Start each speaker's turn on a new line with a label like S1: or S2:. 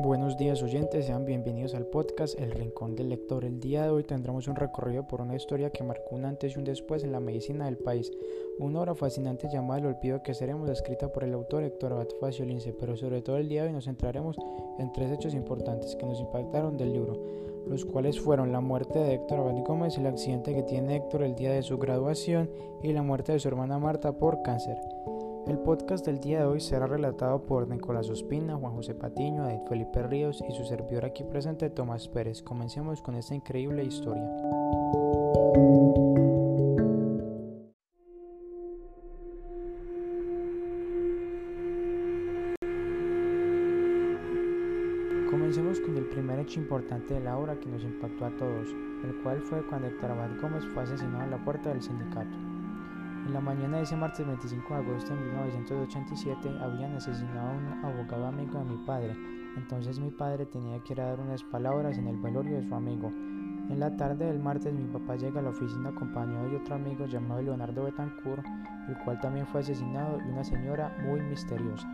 S1: Buenos días oyentes, sean bienvenidos al podcast El Rincón del Lector. El día de hoy tendremos un recorrido por una historia que marcó un antes y un después en la medicina del país. Una obra fascinante llamada El olvido que seremos, escrita por el autor Héctor Abad Lince, pero sobre todo el día de hoy nos centraremos en tres hechos importantes que nos impactaron del libro, los cuales fueron la muerte de Héctor Abad Gómez, el accidente que tiene Héctor el día de su graduación y la muerte de su hermana Marta por cáncer. El podcast del día de hoy será relatado por Nicolás Ospina, Juan José Patiño, David Felipe Ríos y su servidor aquí presente Tomás Pérez. Comencemos con esta increíble historia. Comencemos con el primer hecho importante de la obra que nos impactó a todos, el cual fue cuando Héctor Abad Gómez fue asesinado en la puerta del sindicato. En la mañana de ese martes 25 de agosto de 1987 habían asesinado a un abogado amigo de mi padre, entonces mi padre tenía que ir a dar unas palabras en el velorio de su amigo. En la tarde del martes mi papá llega a la oficina acompañado de otro amigo llamado Leonardo Betancourt, el cual también fue asesinado y una señora muy misteriosa.